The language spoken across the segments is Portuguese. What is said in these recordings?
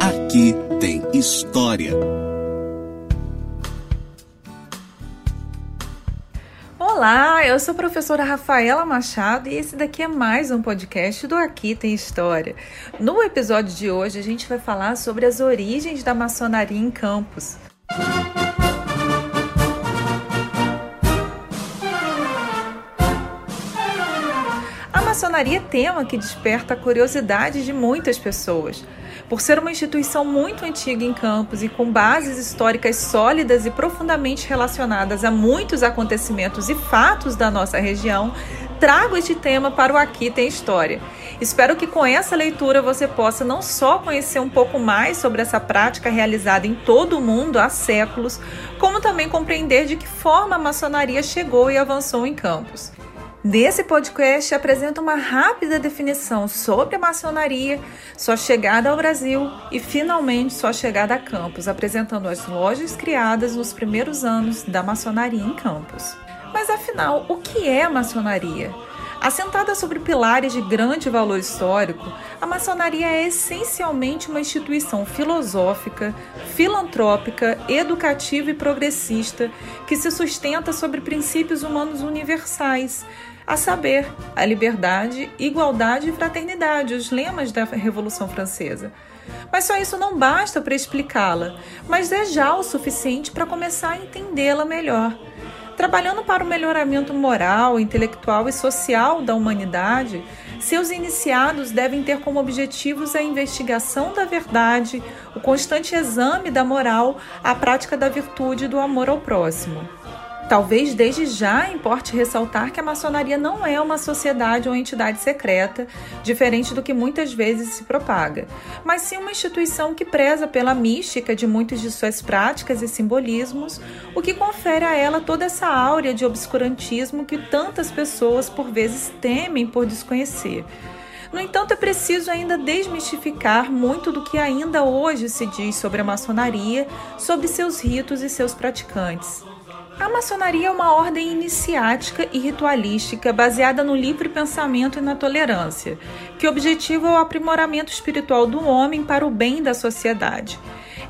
Aqui tem história. Olá, eu sou a professora Rafaela Machado e esse daqui é mais um podcast do Aqui Tem História. No episódio de hoje, a gente vai falar sobre as origens da maçonaria em Campos. A é tema que desperta a curiosidade de muitas pessoas. Por ser uma instituição muito antiga em Campos e com bases históricas sólidas e profundamente relacionadas a muitos acontecimentos e fatos da nossa região, trago este tema para o Aqui Tem História. Espero que com essa leitura você possa não só conhecer um pouco mais sobre essa prática realizada em todo o mundo há séculos, como também compreender de que forma a maçonaria chegou e avançou em Campos. Nesse podcast, apresento uma rápida definição sobre a maçonaria, sua chegada ao Brasil e, finalmente, sua chegada a Campos, apresentando as lojas criadas nos primeiros anos da maçonaria em Campos. Mas afinal, o que é maçonaria? Assentada sobre pilares de grande valor histórico, a maçonaria é essencialmente uma instituição filosófica, filantrópica, educativa e progressista que se sustenta sobre princípios humanos universais, a saber, a liberdade, igualdade e fraternidade, os lemas da Revolução Francesa. Mas só isso não basta para explicá-la, mas é já o suficiente para começar a entendê-la melhor. Trabalhando para o melhoramento moral, intelectual e social da humanidade, seus iniciados devem ter como objetivos a investigação da verdade, o constante exame da moral, a prática da virtude e do amor ao próximo. Talvez desde já importe ressaltar que a maçonaria não é uma sociedade ou entidade secreta, diferente do que muitas vezes se propaga, mas sim uma instituição que preza pela mística de muitas de suas práticas e simbolismos, o que confere a ela toda essa áurea de obscurantismo que tantas pessoas por vezes temem por desconhecer. No entanto, é preciso ainda desmistificar muito do que ainda hoje se diz sobre a maçonaria, sobre seus ritos e seus praticantes. A maçonaria é uma ordem iniciática e ritualística baseada no livre pensamento e na tolerância, que objetiva o aprimoramento espiritual do homem para o bem da sociedade.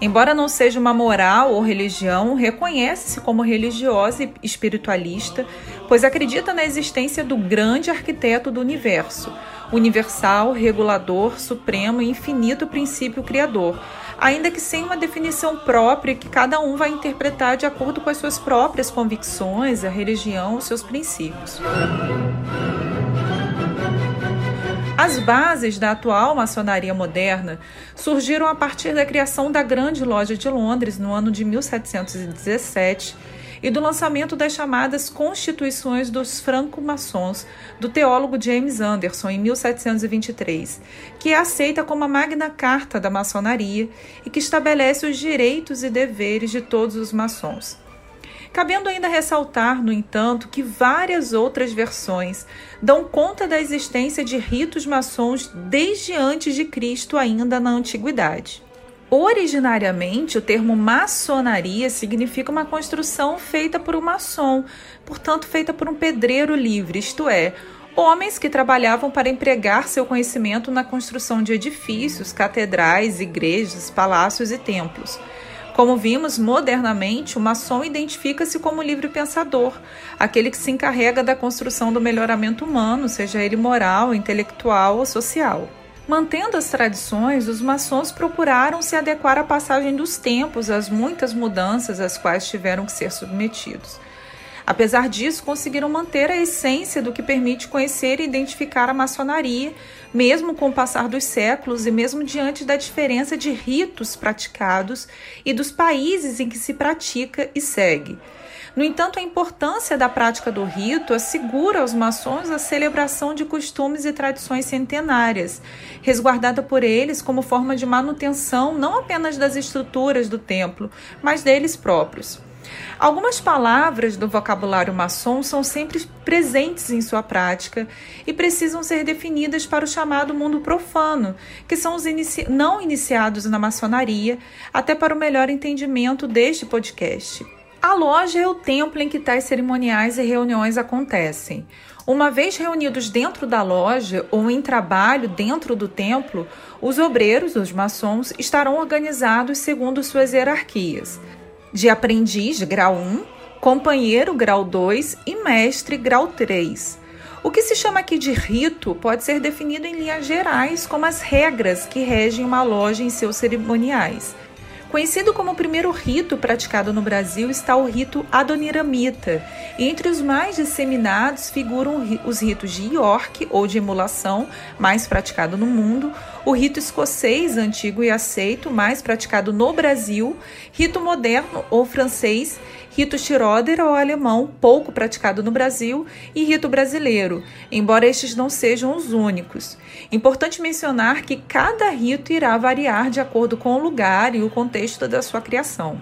Embora não seja uma moral ou religião, reconhece-se como religiosa e espiritualista, pois acredita na existência do grande arquiteto do universo, universal, regulador, supremo e infinito princípio criador ainda que sem uma definição própria que cada um vai interpretar de acordo com as suas próprias convicções, a religião, os seus princípios. As bases da atual maçonaria moderna surgiram a partir da criação da Grande Loja de Londres no ano de 1717 e do lançamento das chamadas Constituições dos Franco-Maçons, do teólogo James Anderson, em 1723, que é aceita como a magna carta da maçonaria e que estabelece os direitos e deveres de todos os maçons. Cabendo ainda ressaltar, no entanto, que várias outras versões dão conta da existência de ritos maçons desde antes de Cristo, ainda na antiguidade. Originariamente, o termo maçonaria significa uma construção feita por um maçom, portanto, feita por um pedreiro livre, isto é, homens que trabalhavam para empregar seu conhecimento na construção de edifícios, catedrais, igrejas, palácios e templos. Como vimos modernamente, o maçom identifica-se como livre pensador, aquele que se encarrega da construção do melhoramento humano, seja ele moral, intelectual ou social. Mantendo as tradições, os maçons procuraram se adequar à passagem dos tempos, às muitas mudanças às quais tiveram que ser submetidos. Apesar disso, conseguiram manter a essência do que permite conhecer e identificar a maçonaria, mesmo com o passar dos séculos e mesmo diante da diferença de ritos praticados e dos países em que se pratica e segue. No entanto, a importância da prática do rito assegura aos maçons a celebração de costumes e tradições centenárias, resguardada por eles como forma de manutenção não apenas das estruturas do templo, mas deles próprios. Algumas palavras do vocabulário maçom são sempre presentes em sua prática e precisam ser definidas para o chamado mundo profano, que são os inici não iniciados na maçonaria, até para o melhor entendimento deste podcast. A loja é o templo em que tais cerimoniais e reuniões acontecem. Uma vez reunidos dentro da loja ou em trabalho dentro do templo, os obreiros, os maçons, estarão organizados segundo suas hierarquias: de aprendiz, grau 1, companheiro, grau 2 e mestre, grau 3. O que se chama aqui de rito pode ser definido em linhas gerais como as regras que regem uma loja em seus cerimoniais. Conhecido como o primeiro rito praticado no Brasil está o rito adoniramita. Entre os mais disseminados figuram os ritos de York, ou de emulação, mais praticado no mundo, o rito escocês, antigo e aceito, mais praticado no Brasil, rito moderno ou francês, rito Schroeder ou alemão, pouco praticado no Brasil, e rito brasileiro, embora estes não sejam os únicos. Importante mencionar que cada rito irá variar de acordo com o lugar e o contexto da sua criação.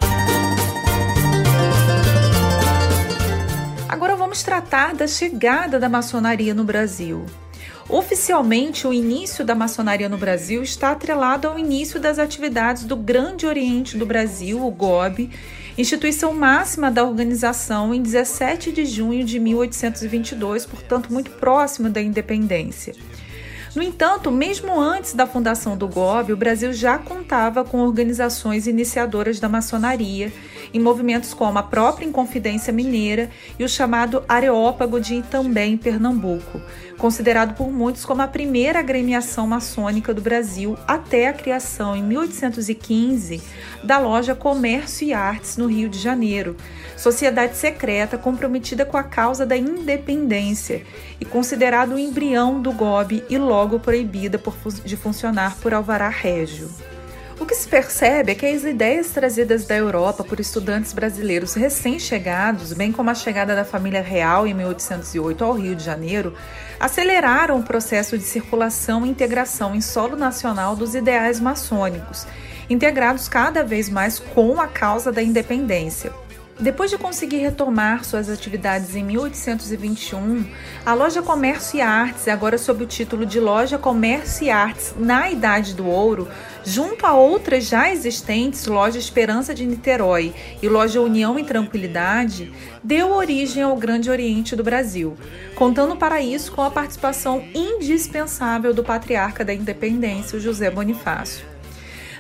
Agora vamos tratar da chegada da maçonaria no Brasil. Oficialmente, o início da maçonaria no Brasil está atrelado ao início das atividades do Grande Oriente do Brasil, o GOB, instituição máxima da organização, em 17 de junho de 1822, portanto, muito próximo da independência. No entanto, mesmo antes da fundação do GOB, o Brasil já contava com organizações iniciadoras da maçonaria, em movimentos como a própria Inconfidência Mineira e o chamado Areópago de Itambé, em Pernambuco, considerado por muitos como a primeira agremiação maçônica do Brasil até a criação, em 1815, da loja Comércio e Artes, no Rio de Janeiro, sociedade secreta comprometida com a causa da independência e considerado o embrião do GOB e logo proibida por, de funcionar por alvará régio. O que se percebe é que as ideias trazidas da Europa por estudantes brasileiros recém-chegados, bem como a chegada da família real em 1808 ao Rio de Janeiro, aceleraram o processo de circulação e integração em solo nacional dos ideais maçônicos, integrados cada vez mais com a causa da independência. Depois de conseguir retomar suas atividades em 1821, a Loja Comércio e Artes, agora sob o título de Loja Comércio e Artes na Idade do Ouro, junto a outras já existentes, Loja Esperança de Niterói e Loja União e Tranquilidade, deu origem ao Grande Oriente do Brasil, contando para isso com a participação indispensável do patriarca da independência, José Bonifácio.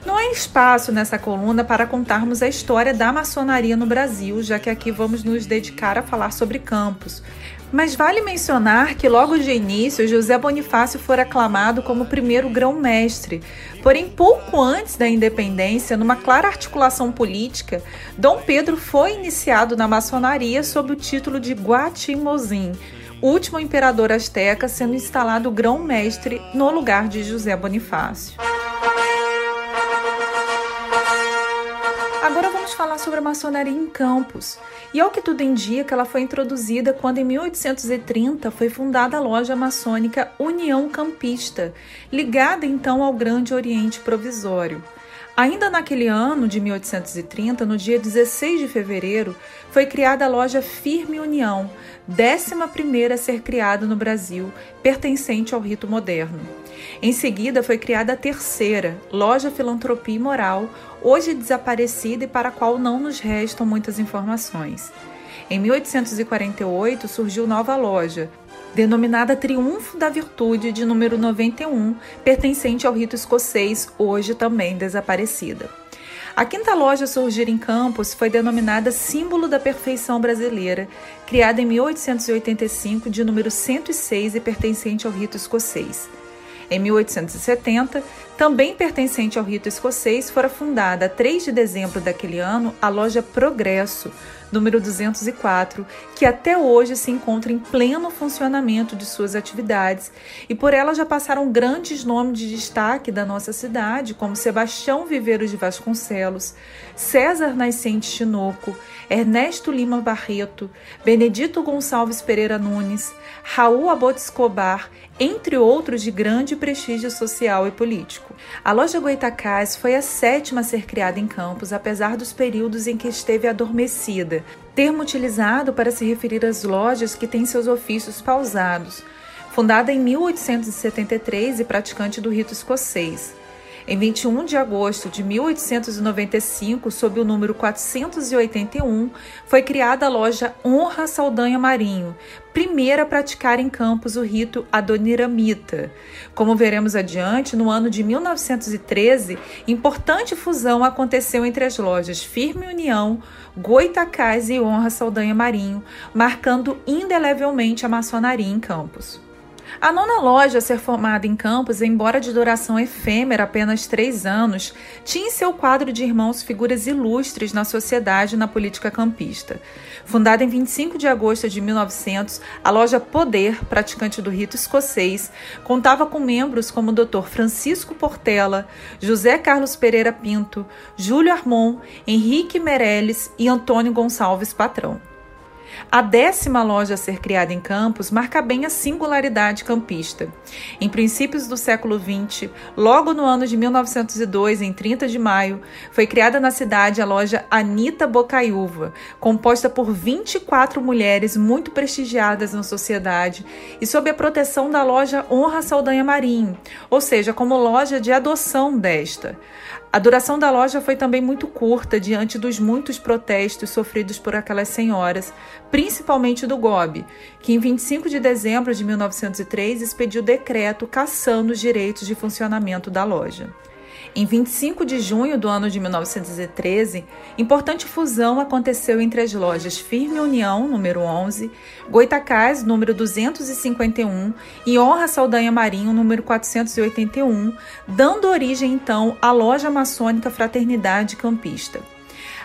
Não há espaço nessa coluna para contarmos a história da maçonaria no Brasil, já que aqui vamos nos dedicar a falar sobre campos. Mas vale mencionar que logo de início José Bonifácio foi aclamado como primeiro grão-mestre. Porém, pouco antes da independência, numa clara articulação política, Dom Pedro foi iniciado na maçonaria sob o título de Guatimozin, último imperador asteca sendo instalado grão-mestre no lugar de José Bonifácio. Falar sobre a maçonaria em Campos. E ao que tudo indica, ela foi introduzida quando em 1830 foi fundada a loja maçônica União Campista, ligada então ao Grande Oriente Provisório. Ainda naquele ano de 1830, no dia 16 de fevereiro, foi criada a loja Firme União, décima primeira a ser criada no Brasil, pertencente ao rito moderno. Em seguida, foi criada a terceira, Loja Filantropia e Moral, hoje desaparecida e para a qual não nos restam muitas informações. Em 1848 surgiu nova loja, denominada Triunfo da Virtude, de número 91, pertencente ao rito escocês, hoje também desaparecida. A quinta loja a surgir em Campos foi denominada Símbolo da Perfeição Brasileira, criada em 1885, de número 106 e pertencente ao rito escocês. Em 1870, também pertencente ao rito escocês, fora fundada, a 3 de dezembro daquele ano, a loja Progresso, número 204, que até hoje se encontra em pleno funcionamento de suas atividades, e por ela já passaram grandes nomes de destaque da nossa cidade, como Sebastião Viveiros de Vasconcelos, César Nascente Chinoco, Ernesto Lima Barreto, Benedito Gonçalves Pereira Nunes, Raul Abot Escobar, entre outros de grande prestígio social e político. A loja Goitacás foi a sétima a ser criada em Campos, apesar dos períodos em que esteve adormecida, termo utilizado para se referir às lojas que têm seus ofícios pausados. Fundada em 1873 e praticante do rito escocês. Em 21 de agosto de 1895, sob o número 481, foi criada a loja Honra Saldanha Marinho, primeira a praticar em Campos o rito adoniramita. Como veremos adiante, no ano de 1913, importante fusão aconteceu entre as lojas Firme União, Goitacás e Honra Saldanha Marinho, marcando indelevelmente a maçonaria em Campos. A nona loja a ser formada em Campos, embora de duração efêmera, apenas três anos, tinha em seu quadro de irmãos figuras ilustres na sociedade e na política campista. Fundada em 25 de agosto de 1900, a loja Poder, praticante do rito escocês, contava com membros como o Dr. Francisco Portela, José Carlos Pereira Pinto, Júlio Armon, Henrique Meirelles e Antônio Gonçalves Patrão. A décima loja a ser criada em Campos marca bem a singularidade campista. Em princípios do século XX, logo no ano de 1902, em 30 de maio, foi criada na cidade a loja Anita Bocaiúva, composta por 24 mulheres muito prestigiadas na sociedade e sob a proteção da loja Honra Saldanha Marinho, ou seja, como loja de adoção desta. A duração da loja foi também muito curta diante dos muitos protestos sofridos por aquelas senhoras, principalmente do GOB, que em 25 de dezembro de 1903 expediu decreto cassando os direitos de funcionamento da loja. Em 25 de junho do ano de 1913, importante fusão aconteceu entre as lojas Firme União, número 11, Goitacás, número 251 e Honra Saldanha Marinho, número 481, dando origem então à loja maçônica Fraternidade Campista.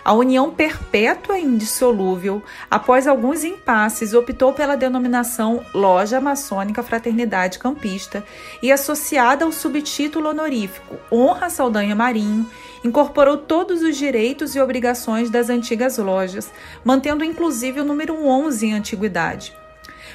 A união perpétua e indissolúvel, após alguns impasses, optou pela denominação Loja Maçônica Fraternidade Campista e, associada ao subtítulo honorífico Honra Saldanha Marinho, incorporou todos os direitos e obrigações das antigas lojas, mantendo inclusive o número 11 em antiguidade.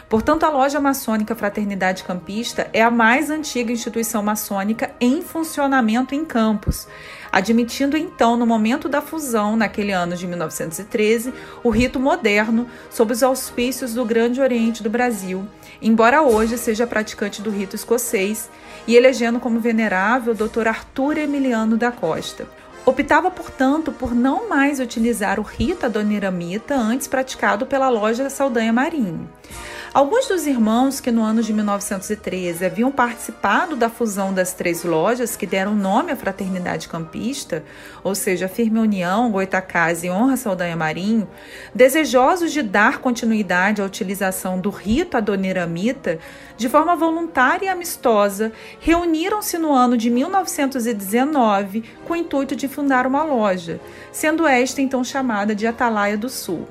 Portanto, a loja maçônica Fraternidade Campista é a mais antiga instituição maçônica em funcionamento em Campos, admitindo então, no momento da fusão, naquele ano de 1913, o rito moderno sob os auspícios do Grande Oriente do Brasil, embora hoje seja praticante do rito escocês, e elegendo como venerável o Dr. Arthur Emiliano da Costa. Optava, portanto, por não mais utilizar o rito adoniramita antes praticado pela loja Saldanha Marinho. Alguns dos irmãos que no ano de 1913 haviam participado da fusão das três lojas que deram nome à Fraternidade Campista, ou seja, Firme União, Goitacás e Honra Saldanha Marinho, desejosos de dar continuidade à utilização do rito adoniramita de forma voluntária e amistosa, reuniram-se no ano de 1919 com o intuito de fundar uma loja, sendo esta então chamada de Atalaia do Sul.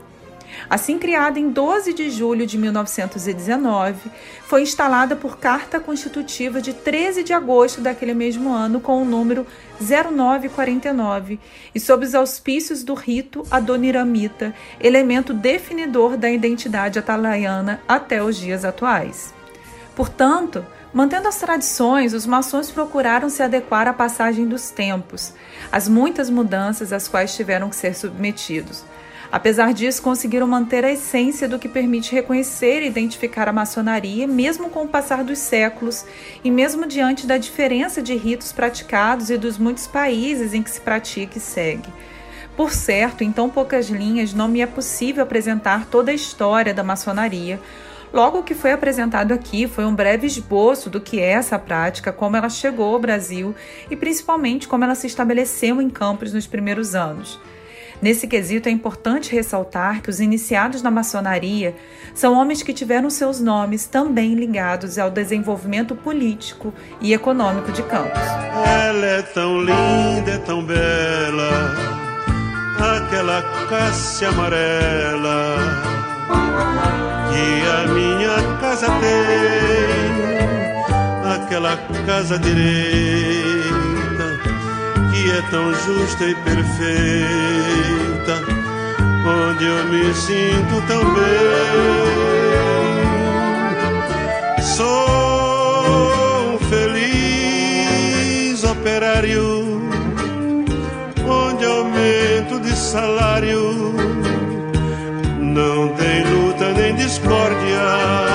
Assim criada em 12 de julho de 1919, foi instalada por carta constitutiva de 13 de agosto daquele mesmo ano com o número 0949 e sob os auspícios do rito adoniramita, elemento definidor da identidade atalaiana até os dias atuais. Portanto, Mantendo as tradições, os maçons procuraram se adequar à passagem dos tempos, às muitas mudanças às quais tiveram que ser submetidos. Apesar disso, conseguiram manter a essência do que permite reconhecer e identificar a maçonaria, mesmo com o passar dos séculos e mesmo diante da diferença de ritos praticados e dos muitos países em que se pratica e segue. Por certo, em tão poucas linhas, não me é possível apresentar toda a história da maçonaria. Logo, o que foi apresentado aqui foi um breve esboço do que é essa prática, como ela chegou ao Brasil e principalmente como ela se estabeleceu em Campos nos primeiros anos. Nesse quesito, é importante ressaltar que os iniciados na maçonaria são homens que tiveram seus nomes também ligados ao desenvolvimento político e econômico de Campos. Ela é tão linda, é tão bela, aquela cássia amarela que a minha casa tem, aquela casa direita que é tão justa e perfeita, onde eu me sinto tão bem. Sou um feliz operário, onde aumento de salário não tem luta nem discórdia.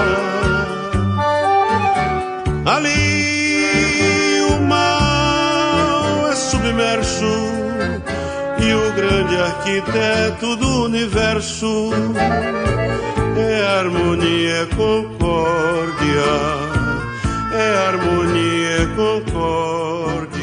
Arquiteto do universo é harmonia, é concórdia, é harmonia, é concórdia.